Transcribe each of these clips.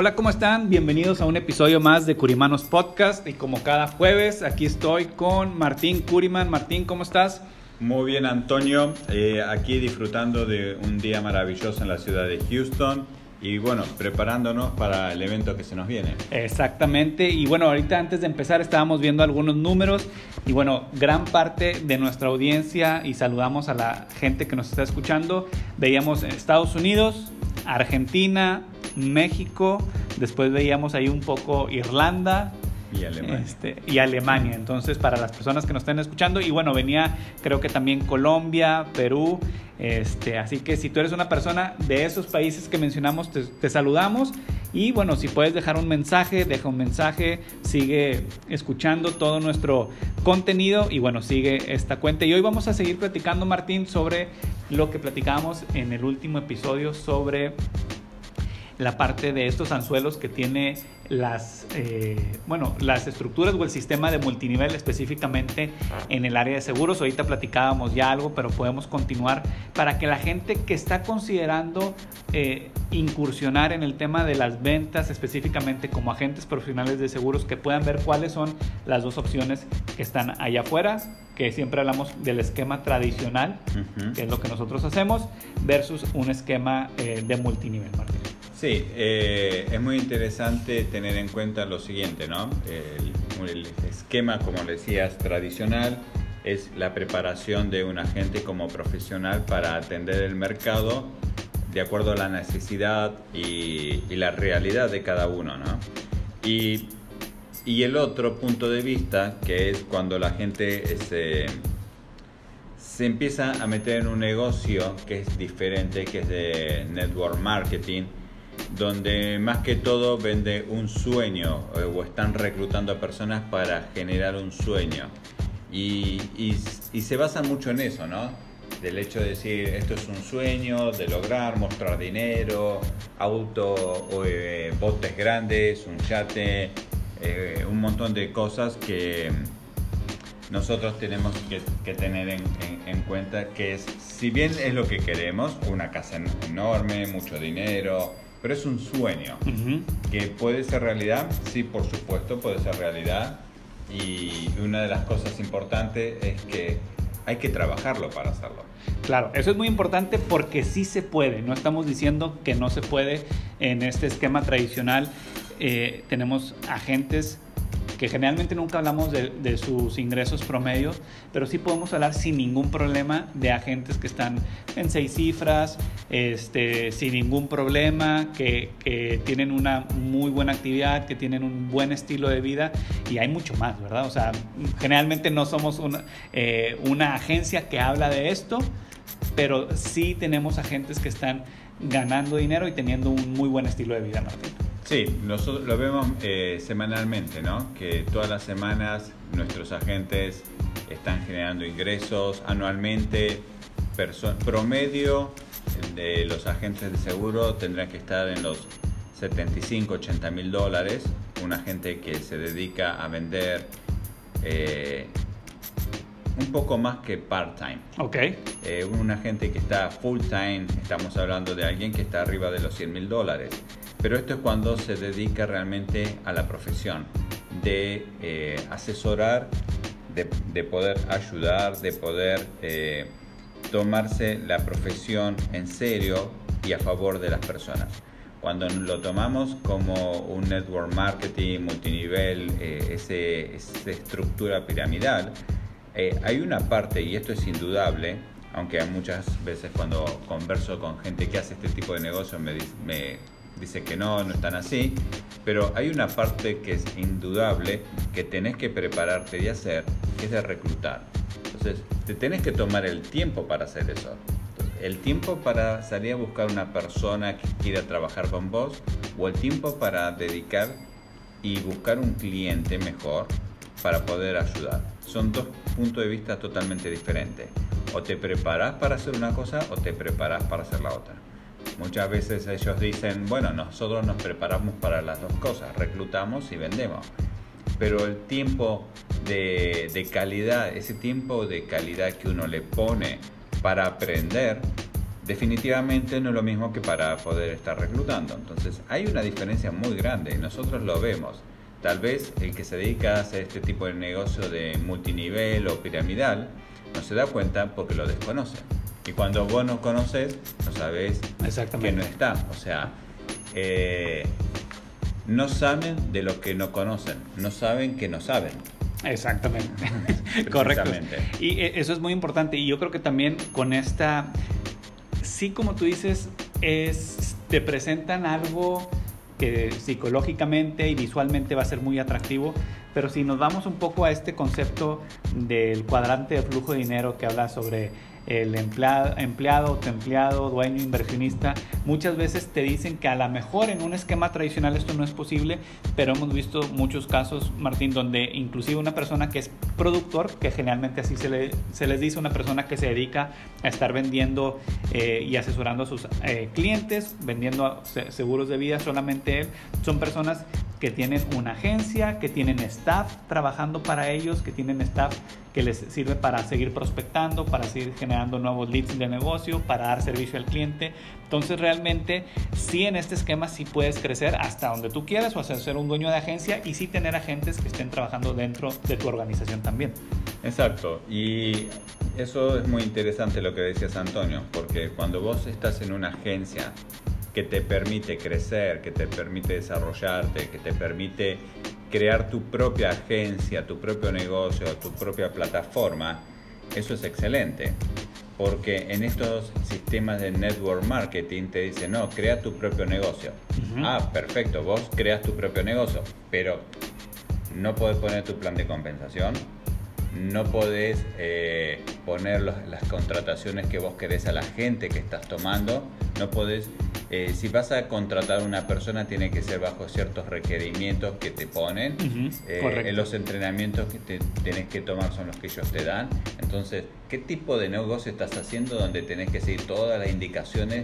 Hola, ¿cómo están? Bienvenidos a un episodio más de Curimanos Podcast y como cada jueves aquí estoy con Martín Curiman. Martín, ¿cómo estás? Muy bien, Antonio. Eh, aquí disfrutando de un día maravilloso en la ciudad de Houston y bueno, preparándonos para el evento que se nos viene. Exactamente. Y bueno, ahorita antes de empezar estábamos viendo algunos números y bueno, gran parte de nuestra audiencia y saludamos a la gente que nos está escuchando. Veíamos Estados Unidos, Argentina, México, después veíamos ahí un poco Irlanda, Y Alemania. Este, y Alemania. Entonces, para las personas que nos estén escuchando, y bueno, venía creo que también Colombia, Perú. Este, así que si tú eres una persona de esos países que mencionamos, te, te saludamos. Y bueno, si puedes dejar un mensaje, deja un mensaje, sigue escuchando todo nuestro contenido y bueno, sigue esta cuenta. Y hoy vamos a seguir platicando, Martín, sobre lo que platicábamos en el último episodio sobre la parte de estos anzuelos que tiene las, eh, bueno, las estructuras o el sistema de multinivel específicamente en el área de seguros. Ahorita platicábamos ya algo, pero podemos continuar para que la gente que está considerando eh, incursionar en el tema de las ventas específicamente como agentes profesionales de seguros que puedan ver cuáles son las dos opciones que están allá afuera, que siempre hablamos del esquema tradicional, que es lo que nosotros hacemos, versus un esquema eh, de multinivel. Sí, eh, es muy interesante tener en cuenta lo siguiente, ¿no? El, el esquema, como decías, tradicional es la preparación de un agente como profesional para atender el mercado de acuerdo a la necesidad y, y la realidad de cada uno, ¿no? Y, y el otro punto de vista, que es cuando la gente se, se empieza a meter en un negocio que es diferente, que es de network marketing, donde más que todo vende un sueño eh, o están reclutando a personas para generar un sueño. Y, se basan mucho en eso, ¿no? Del hecho de decir, esto es un sueño, de lograr, mostrar dinero, auto, o, eh, botes grandes, un yate, eh, un montón de cosas que nosotros tenemos que, tener en, en- en cuenta que es, si bien es lo que queremos, una casa en- enorme, mucho dinero, pero es un sueño Ujú. que puede ser realidad, sí, por supuesto, puede ser realidad. Y una de las cosas importantes es que hay que trabajarlo para hacerlo. Claro, eso es muy importante porque sí se puede. No estamos diciendo que no se puede en este esquema tradicional. eh, tenemos agentes que generalmente nunca hablamos de, sus ingresos promedio, pero sí podemos hablar sin ningún problema de agentes que están en seis cifras, este, sin ningún problema, que, que tienen una muy buena actividad, que tienen un buen estilo de vida y hay mucho más, ¿verdad? O sea, generalmente no somos una, eh, una agencia que habla de esto, pero sí tenemos agentes que están ganando dinero y teniendo un muy buen estilo de vida, Martín. Sí, nosotros lo vemos eh, semanalmente, ¿no? Que todas las semanas nuestros agentes están generando ingresos anualmente. promedio de los agentes de seguro tendrán que estar en los 75, 80 mil dólares. Un agente que se dedica a vender eh, un poco más que part-time. Ok, Eh, un agente que está full time, estamos hablando de alguien que está arriba de los 100 mil dólares. Pero esto es cuando se dedica realmente a la profesión de eh, asesorar, de, de poder ayudar, de poder eh, tomarse la profesión en serio y a favor de las personas. Cuando lo tomamos como un network marketing multinivel, eh, ese, esa estructura piramidal, Eh, hay una parte, y esto es indudable, aunque muchas veces cuando converso con gente que hace este tipo de negocio me, me dice que no, no están así, pero hay una parte que es indudable que tenés que prepararte de hacer, que es de reclutar. Entonces, te tenés que tomar el tiempo para hacer eso. el tiempo para salir a buscar una persona que quiera trabajar con vos o el tiempo para dedicar y buscar un cliente mejor para poder ayudar. Son dos puntos de vista totalmente diferentes. O te preparas para hacer una cosa o te preparas para hacer la otra. Muchas veces ellos dicen, bueno, nosotros nos preparamos para las dos cosas, reclutamos y vendemos. Pero el tiempo de, calidad, ese tiempo de calidad que uno le pone para aprender, definitivamente no es lo mismo que para poder estar reclutando. Entonces hay una diferencia muy grande y nosotros lo vemos. Tal vez el que se dedica a hacer este tipo de negocio de multinivel o piramidal no se da cuenta porque lo desconoce. Y cuando vos no conoces, no sabes que no está. O sea, eh, no saben de lo que no conocen, no saben que no saben. Exactamente, correcto. Y eh, eso es muy importante. Y yo creo que también con esta, sí como tú dices, es, te presentan algo que psicológicamente y visualmente va a ser muy atractivo, pero si nos vamos un poco a este concepto del cuadrante de flujo de dinero que habla sobre el empleado, empleado, empleado, dueño, inversionista, muchas veces te dicen que a lo mejor en un esquema tradicional esto no es posible, pero hemos visto muchos casos, Martín, donde inclusive una persona que es productor, que generalmente así se, le, se les dice, una persona que se dedica a estar vendiendo eh, y asesorando a sus eh, clientes, vendiendo seguros de vida solamente él, son personas que tienen una agencia, que tienen staff trabajando para ellos, que tienen staff que les sirve para seguir prospectando, para seguir generando nuevos leads de negocio, para dar servicio al cliente. Entonces realmente sí en este esquema sí puedes crecer hasta donde tú quieras o hacer ser un dueño de agencia y sí tener agentes que estén trabajando dentro de tu organización también. Exacto. Y eso es muy interesante lo que decías Antonio, porque cuando vos estás en una agencia que te permite crecer, que te permite desarrollarte, que te permite crear tu propia agencia, tu propio negocio, tu propia plataforma, eso es excelente. Porque en estos sistemas de network marketing te dicen, no, crea tu propio negocio. Ah, perfecto, vos creas tu propio negocio, pero no podés poner tu plan de compensación, no podés eh, poner las contrataciones que vos querés a la gente que estás tomando, no podés eh, si vas a contratar a una persona tiene que ser bajo ciertos requerimientos que te ponen. Eh, los entrenamientos que te tenés que tomar son los que ellos te dan. Entonces, ¿qué tipo de negocio estás haciendo donde tenés que seguir todas las indicaciones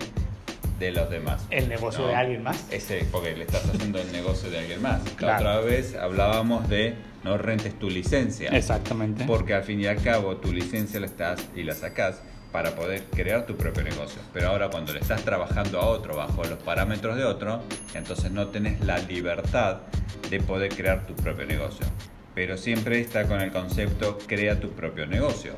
de los demás? El negocio de alguien más. Ese, porque le estás haciendo el negocio de alguien más. La otra vez hablábamos de no rentes tu licencia. Exactamente. Porque al fin y al cabo tu licencia la estás y la sacás para poder crear tu propio negocio. Pero ahora cuando le estás trabajando a otro bajo los parámetros de otro, entonces no tenés la libertad de poder crear tu propio negocio. Pero siempre está con el concepto crea tu propio negocio.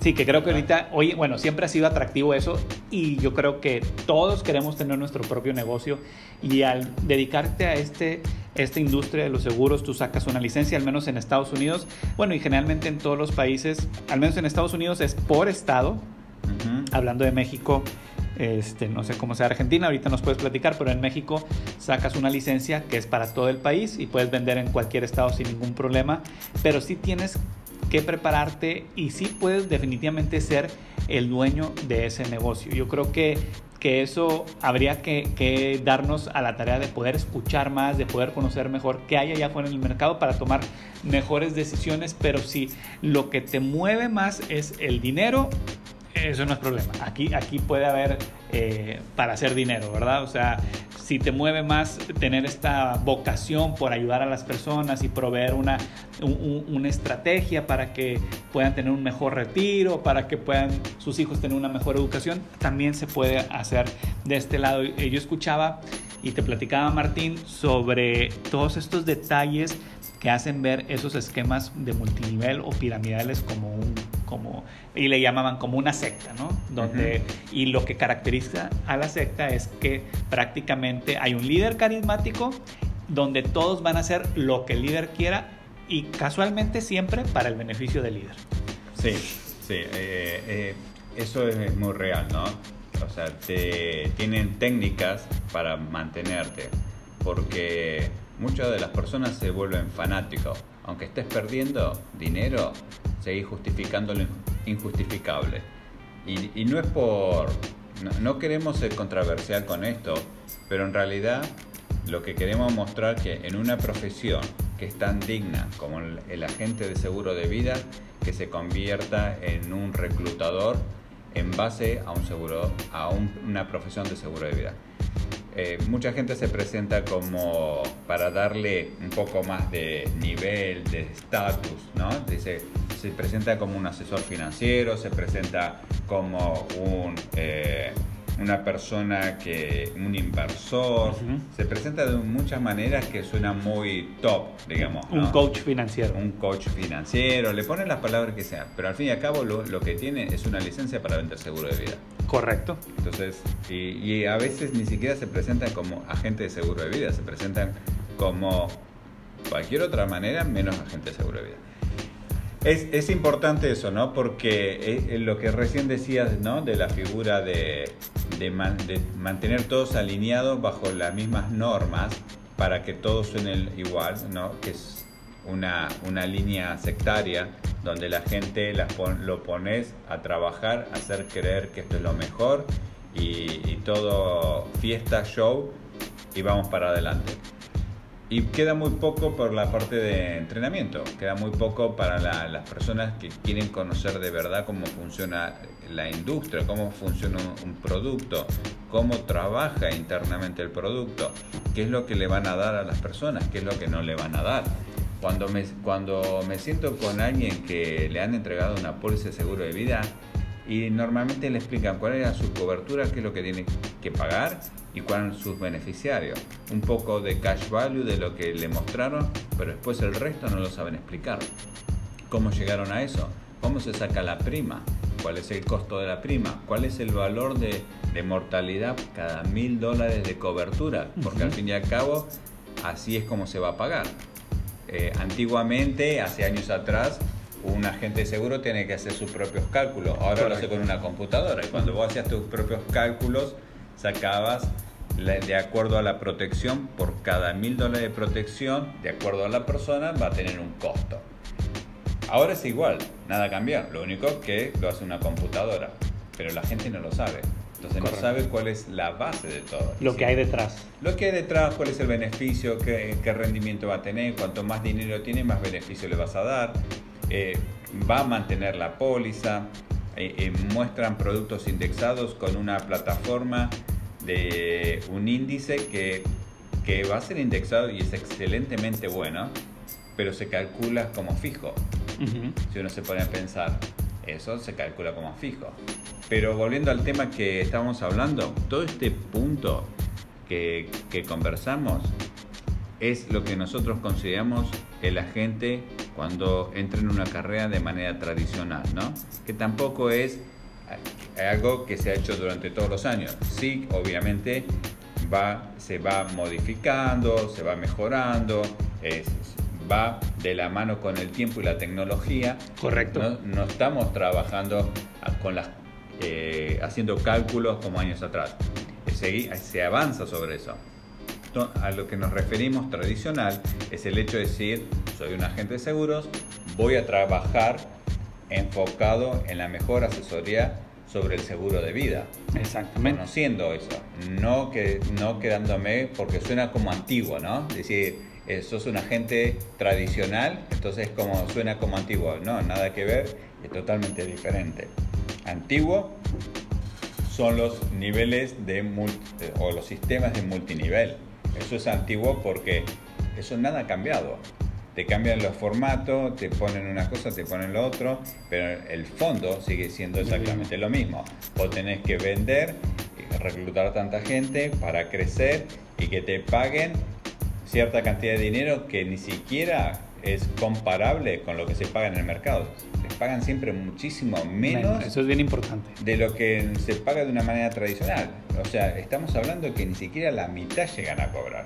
Sí, que creo que ahorita, hoy, bueno, siempre ha sido atractivo eso y yo creo que todos queremos tener nuestro propio negocio y al dedicarte a este, esta industria de los seguros, tú sacas una licencia, al menos en Estados Unidos, bueno, y generalmente en todos los países, al menos en Estados Unidos es por estado, hablando de México, este, no sé cómo sea Argentina, ahorita nos puedes platicar, pero en México sacas una licencia que es para todo el país y puedes vender en cualquier estado sin ningún problema, pero sí tienes que prepararte y sí puedes definitivamente ser el dueño de ese negocio. Yo creo que, que eso habría que, que, darnos a la tarea de poder escuchar más, de poder conocer mejor qué hay allá afuera en el mercado para tomar mejores decisiones, pero si lo que te mueve más es el dinero, eso no es problema. Aquí, aquí puede haber eh, para hacer dinero, ¿verdad? O sea, si te mueve más tener esta vocación por ayudar a las personas y proveer una, una estrategia para que puedan tener un mejor retiro, para que puedan sus hijos tener una mejor educación, también se puede hacer de este lado. Yo escuchaba y te platicaba Martín sobre todos estos detalles que hacen ver esos esquemas de multinivel o piramidales como un como y le llamaban como una secta, ¿no? Donde y lo que caracteriza a la secta es que prácticamente hay un líder carismático donde todos van a hacer lo que el líder quiera y casualmente siempre para el beneficio del líder. Sí, sí, eh, eh, eso es muy real, ¿no? O sea, te, tienen técnicas para mantenerte, porque muchas de las personas se vuelven fanáticos. Aunque estés perdiendo dinero, seguís justificando lo injustificable. Y, no es por... No, queremos ser controversial con esto, pero en realidad lo que queremos mostrar que en una profesión que es tan digna como el, agente de seguro de vida, que se convierta en un reclutador en base a un seguro, a una profesión de seguro de vida. Eh, mucha gente se presenta como para darle un poco más de nivel, de estatus, ¿no? Dice, se presenta como un asesor financiero, se presenta como un eh, una persona que, un inversor, se presenta de muchas maneras que suena muy top, digamos. Un coach financiero. Un coach financiero, le ponen las palabras que sean, pero al fin y al cabo lo, lo que tiene es una licencia para vender seguro de vida. Correcto. Entonces, y, y a veces ni siquiera se presentan como agente de seguro de vida, se presentan como cualquier otra manera menos agente de seguro de vida. Es, es, importante eso, ¿no? Porque lo que recién decías, ¿no? De la figura de, de, mantener todos alineados bajo las mismas normas para que todos suenen igual, ¿no? Que es una, una línea sectaria donde la gente la lo pones a trabajar, a hacer creer que esto es lo mejor y, y todo fiesta, show y vamos para adelante. Y queda muy poco por la parte de entrenamiento, queda muy poco para las personas que quieren conocer de verdad cómo funciona la industria, cómo funciona un producto, cómo trabaja internamente el producto, qué es lo que le van a dar a las personas, qué es lo que no le van a dar. Cuando me, cuando me siento con alguien que le han entregado una póliza de seguro de vida y normalmente le explican cuál era su cobertura, qué es lo que tiene que pagar y cuáles son sus beneficiarios. Un poco de cash value de lo que le mostraron, pero después el resto no lo saben explicar. ¿Cómo llegaron a eso? ¿Cómo se saca la prima? ¿Cuál es el costo de la prima? ¿Cuál es el valor de, mortalidad cada mil dólares de cobertura? Porque al fin y al cabo, así es como se va a pagar. Eh, antiguamente, hace años atrás, un agente de seguro tiene que hacer sus propios cálculos. Ahora lo hace con una computadora. Y cuando vos hacías tus propios cálculos, sacabas de acuerdo a la protección, por cada mil dólares de protección, de acuerdo a la persona, va a tener un costo. Ahora es igual, nada cambia, lo único que lo hace una computadora, pero la gente no lo sabe. Entonces no sabe cuál es la base de todo. Lo que hay detrás. Lo que hay detrás, cuál es el beneficio, qué, qué rendimiento va a tener, cuanto más dinero tiene, más beneficio le vas a dar. Eh, va a mantener la póliza, eh, eh, muestran productos indexados con una plataforma de un índice que, que, va a ser indexado y es excelentemente bueno, pero se calcula como fijo. Si uno se pone a pensar, eso se calcula como fijo. Pero volviendo al tema que estábamos hablando, todo este punto que, que conversamos es lo que nosotros consideramos el agente cuando entra en una carrera de manera tradicional, ¿no? Que tampoco es algo que se ha hecho durante todos los años. Sí, obviamente va, se va modificando, se va mejorando, va de la mano con el tiempo y la tecnología. Correcto. No, estamos trabajando con las, eh, haciendo cálculos como años atrás. Se, se avanza sobre eso a lo que nos referimos tradicional es el hecho de decir, soy un agente de seguros, voy a trabajar enfocado en la mejor asesoría sobre el seguro de vida. Exactamente. Conociendo eso, no, que, no quedándome, porque suena como antiguo, ¿no? Es decir, eh, sos un agente tradicional, entonces como, suena como antiguo. No, nada que ver, es totalmente diferente. Antiguo son los niveles de o los sistemas de multinivel. Eso es antiguo porque eso nada ha cambiado. Te cambian los formatos, te ponen una cosa, te ponen lo otro, pero el fondo sigue siendo exactamente lo mismo. Vos tenés que vender, reclutar tanta gente para crecer y que te paguen cierta cantidad de dinero que ni siquiera es comparable con lo que se paga en el mercado. Se pagan siempre muchísimo menos. Eso es bien importante. De lo que se paga de una manera tradicional. O sea, estamos hablando que ni siquiera la mitad llegan a cobrar.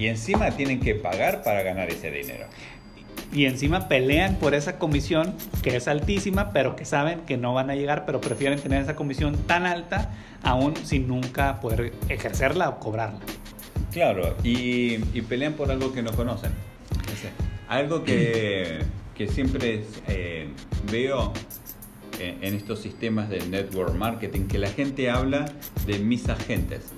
Y encima tienen que pagar para ganar ese dinero. y encima pelean por esa comisión que es altísima, pero que saben que no van a llegar, pero prefieren tener esa comisión tan alta aún sin nunca poder ejercerla o cobrarla. Claro, y, pelean por algo que no conocen. algo que, que siempre eh, veo en estos sistemas de network marketing, que la gente habla de mis agentes,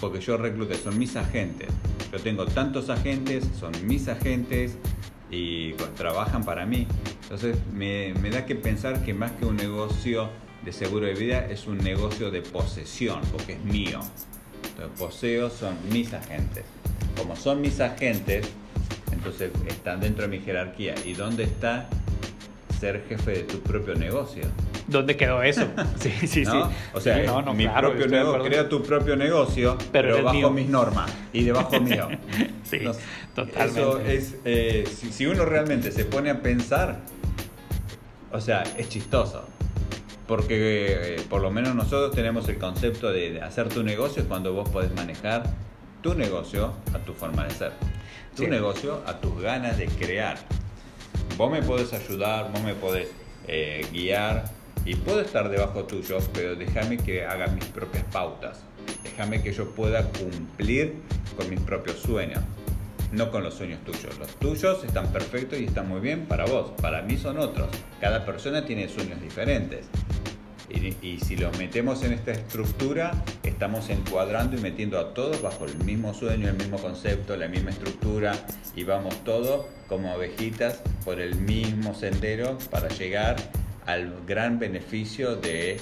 porque yo recluté, son mis agentes. Yo tengo tantos agentes, son mis agentes y pues, trabajan para mí. Entonces me, me da que pensar que más que un negocio de seguro de vida es un negocio de posesión, porque es mío. Entonces poseo son mis agentes. Como son mis agentes, entonces están dentro de mi jerarquía. ¿Y dónde está ser jefe de tu propio negocio. ¿Dónde quedó eso? Sí, sí, sí. O sea, mi propio negocio, crea tu propio negocio, pero, bajo mis normas y debajo mío. sí, totalmente. Eso es, eh, si, uno realmente se pone a pensar, o sea, es chistoso. Porque eh, por lo menos nosotros tenemos el concepto de, hacer tu negocio cuando vos podés manejar tu negocio a tu forma de ser. Tu negocio a tus ganas de crear vos me podés ayudar, vos me podés eh, guiar y puedo estar debajo tuyo, pero déjame que haga mis propias pautas. Déjame que yo pueda cumplir con mis propios sueños, no con los sueños tuyos. Los tuyos están perfectos y están muy bien para vos, para mí son otros. Cada persona tiene sueños diferentes. Y, si los metemos en esta estructura, estamos encuadrando y metiendo a todos bajo el mismo sueño, el mismo concepto, la misma estructura y vamos todos como abejitas por el mismo sendero para llegar al gran beneficio de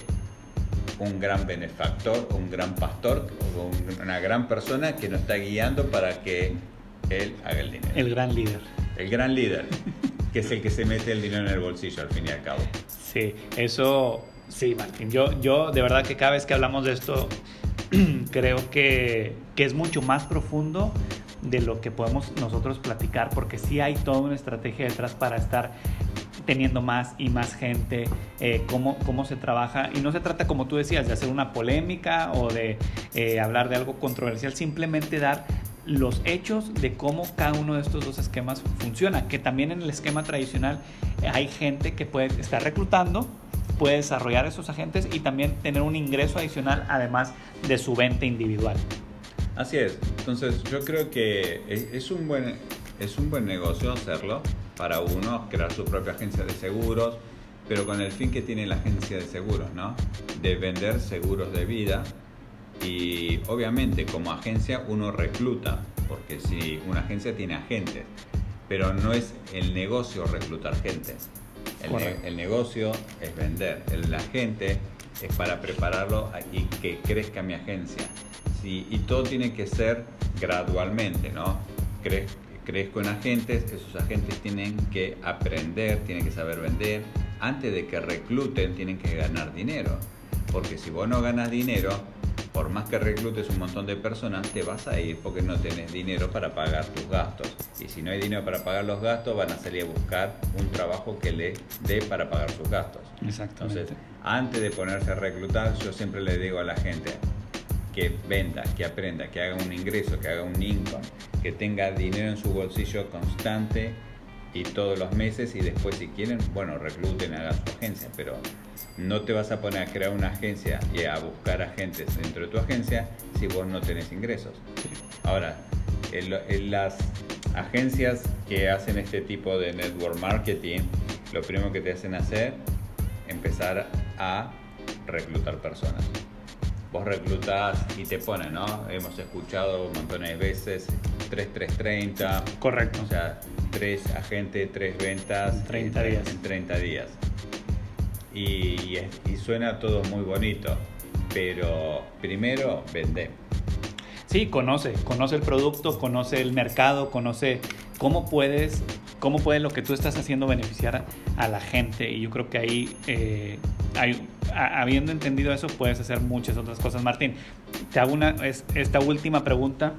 un gran benefactor, un gran pastor, una gran persona que nos está guiando para que él haga el dinero. El gran líder. El gran líder, que es el que se mete el dinero en el bolsillo al fin y al cabo. Sí, eso Sí, Martín, yo, yo de verdad que cada vez que hablamos de esto, creo que, que, es mucho más profundo de lo que podemos nosotros platicar, porque sí hay toda una estrategia detrás para estar teniendo más y más gente, eh, cómo, cómo se trabaja. Y no se trata, como tú decías, de hacer una polémica o de eh, hablar de algo controversial, simplemente dar los hechos de cómo cada uno de estos dos esquemas funciona, que también en el esquema tradicional hay gente que puede estar reclutando, puede desarrollar esos agentes y también tener un ingreso adicional además de su venta individual. Así es, entonces yo creo que es un buen, es un buen negocio hacerlo para uno, crear su propia agencia de seguros, pero con el fin que tiene la agencia de seguros, ¿no? De vender seguros de vida y obviamente como agencia uno recluta, porque si una agencia tiene agentes, pero no es el negocio reclutar gente. El, negocio es vender, el agente es para prepararlo y que crezca mi agencia. Sí, y todo tiene que ser gradualmente, ¿no? Crezco en agentes, esos agentes tienen que aprender, tienen que saber vender. Antes de que recluten, tienen que ganar dinero. Porque si vos no ganas dinero, por más que reclutes un montón de personas, te vas a ir porque no tenés dinero para pagar tus gastos. Y si no hay dinero para pagar los gastos, van a salir a buscar un trabajo que le dé para pagar sus gastos. Exactamente. Entonces, antes de ponerse a reclutar, yo siempre le digo a la gente que venda, que aprenda, que haga un ingreso, que haga un income, que tenga dinero en su bolsillo constante y todos los meses y después si quieren, bueno, recluten, hagan su agencia, pero no te vas a poner a crear una agencia y a buscar agentes dentro de tu agencia si vos no tenés ingresos. Ahora, en, las agencias que hacen este tipo de network marketing, lo primero que te hacen hacer, empezar a reclutar personas. Vos reclutas y te ponen, ¿no? Hemos escuchado montones de veces 3330. Correcto. O sea, tres agentes, tres ventas 30 días. en 30 días y, suena todo muy bonito, pero primero vende. Sí, conoce, conoce el producto, conoce el mercado, conoce cómo puedes, cómo puede lo que tú estás haciendo beneficiar a, la gente. Y yo creo que ahí, eh, habiendo entendido eso, puedes hacer muchas otras cosas. Martín, te hago una, esta última pregunta.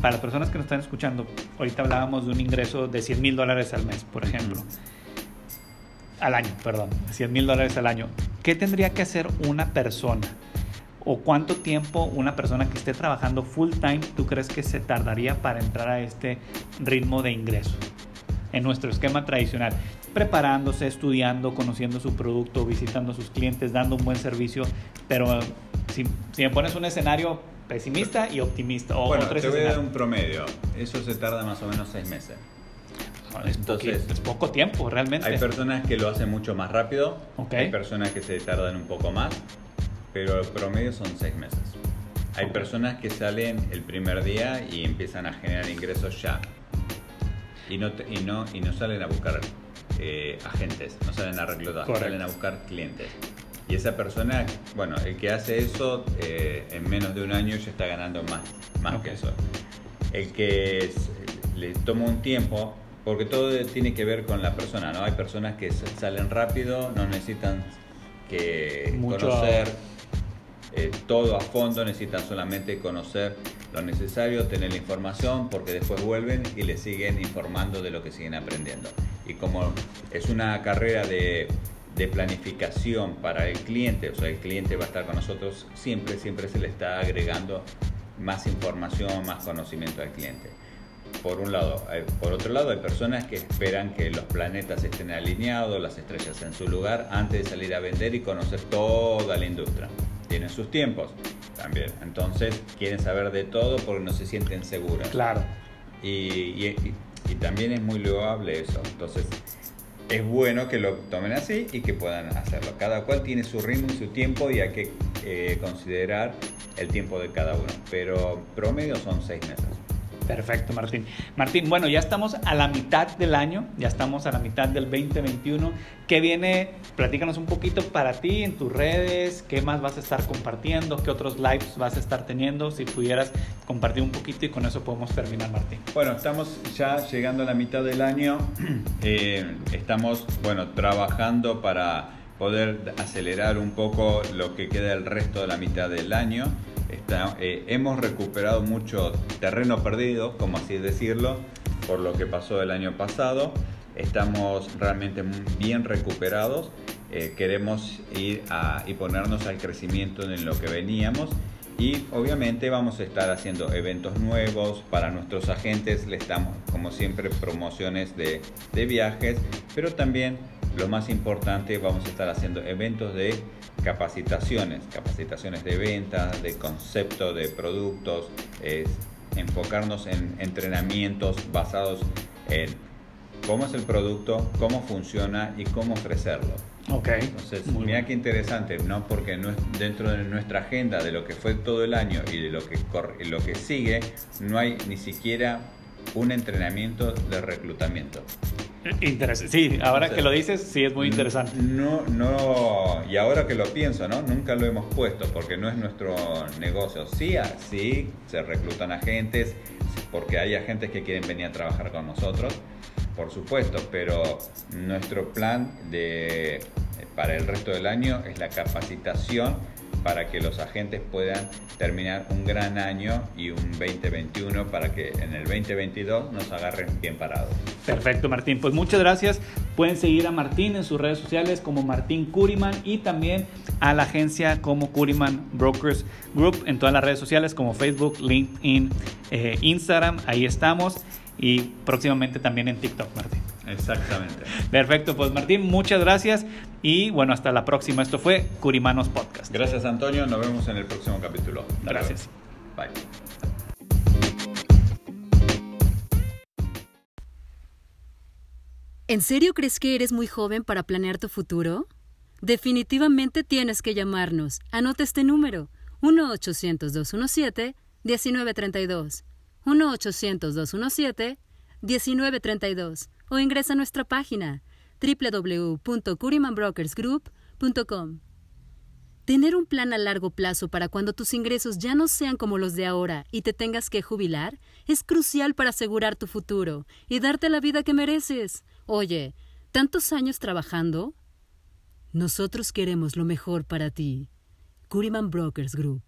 Para las personas que nos están escuchando, ahorita hablábamos de un ingreso de 100 mil dólares al mes, por ejemplo al año, perdón, 100 mil dólares al año. ¿Qué tendría que hacer una persona? ¿O cuánto tiempo una persona que esté trabajando full time tú crees que se tardaría para entrar a este ritmo de ingreso? En nuestro esquema tradicional, preparándose, estudiando, conociendo su producto, visitando a sus clientes, dando un buen servicio, pero si, si me pones un escenario pesimista y optimista. O bueno, te voy a dar un promedio. Eso se tarda más o menos seis meses. Es, Entonces, poqui- es poco tiempo, realmente. Hay personas que lo hacen mucho más rápido, Ok. hay personas que se tardan un poco más, pero el promedio son seis meses. Hay Ok. personas que salen el primer día y empiezan a generar ingresos ya. Y no, te- y no, y no salen a buscar eh, agentes, no salen a reclutar, salen a buscar clientes. Y esa persona, bueno, el que hace eso eh, en menos de un año ya está ganando más, más que eso. El que es- le toma un tiempo, porque todo tiene que ver con la persona, ¿no? Hay personas que salen rápido, no necesitan que Mucho- conocer eh, todo a fondo, necesitan solamente conocer lo necesario, tener la información, porque después vuelven y le siguen informando de lo que siguen aprendiendo. Y como es una carrera de, de planificación para el cliente, o sea, el cliente va a estar con nosotros, siempre, siempre se le está agregando más información, más conocimiento al cliente. Por un lado, Hay- por otro lado, hay personas que esperan que los planetas estén alineados, las estrellas en su lugar, antes de salir a vender y conocer toda la industria. Tienen sus tiempos también. Entonces, quieren saber de todo porque no se sienten seguras. Claro. Y, y- también es muy loable eso. Entonces, es bueno que lo tomen así y que puedan hacerlo. Cada cual tiene su ritmo y su tiempo y hay que eh, considerar el tiempo de cada uno. Pero promedio son seis meses. Perfecto, Martín. Martín, bueno, ya estamos a la mitad del año, ya estamos a la mitad del 2021. ¿Qué viene? Platícanos un poquito para ti en tus redes, qué más vas a estar compartiendo, qué otros lives vas a estar teniendo, si pudieras compartir un poquito y con eso podemos terminar, Martín. Bueno, estamos ya llegando a la mitad del año. Eh, estamos, bueno, trabajando para poder acelerar un poco lo que queda el resto de la mitad del año. Eh, hemos recuperado mucho terreno perdido, como así decirlo, por lo que pasó el año pasado. Estamos realmente bien recuperados. Eh, queremos ir a, y ponernos al crecimiento en lo que veníamos. Y obviamente vamos a estar haciendo eventos nuevos para nuestros agentes. Le estamos, como siempre, promociones de viajes, pero también lo más importante, vamos a estar haciendo eventos de capacitaciones, capacitaciones de ventas, de concepto de productos, es enfocarnos en entrenamientos basados en cómo es el producto, cómo funciona y cómo ofrecerlo. Ok. Entonces, Muy mira qué interesante, ¿no? Porque no es- dentro de nuestra agenda de lo que fue todo el año y de lo que, corre- lo que sigue, no hay ni siquiera un entrenamiento de reclutamiento. Interesante. Sí, ahora que lo dices, sí es muy interesante. No, no, y ahora que lo pienso, ¿no? Nunca lo hemos puesto porque no es nuestro negocio. Sí, ah, sí, se reclutan agentes porque hay agentes que quieren venir a trabajar con nosotros, por supuesto, pero nuestro plan de, para el resto del año es la capacitación para que los agentes puedan terminar un gran año y un 2021 para que en el 2022 nos agarren bien parados. Perfecto, Martín. Pues muchas gracias. Pueden seguir a Martín en sus redes sociales como Martín Curiman y también a la agencia como Curiman Brokers Group en todas las redes sociales como Facebook, LinkedIn, eh, Instagram. Ahí estamos. Y próximamente también en TikTok, Martín. Exactamente. Perfecto, pues Martín, muchas gracias. Y bueno, hasta la próxima. Esto fue Curimanos Podcast. Gracias Antonio, nos vemos en el próximo capítulo. Hasta luego. Gracias. Bye. ¿En serio crees que eres muy joven para planear tu futuro? Definitivamente tienes que llamarnos. Anota este número: 1-800-217-1932. 1-800-217-1932. O ingresa a nuestra página www.curimanbrokersgroup.com. Tener un plan a largo plazo para cuando tus ingresos ya no sean como los de ahora y te tengas que jubilar es crucial para asegurar tu futuro y darte la vida que mereces. Oye, ¿tantos años trabajando? Nosotros queremos lo mejor para ti. Curiman Brokers Group.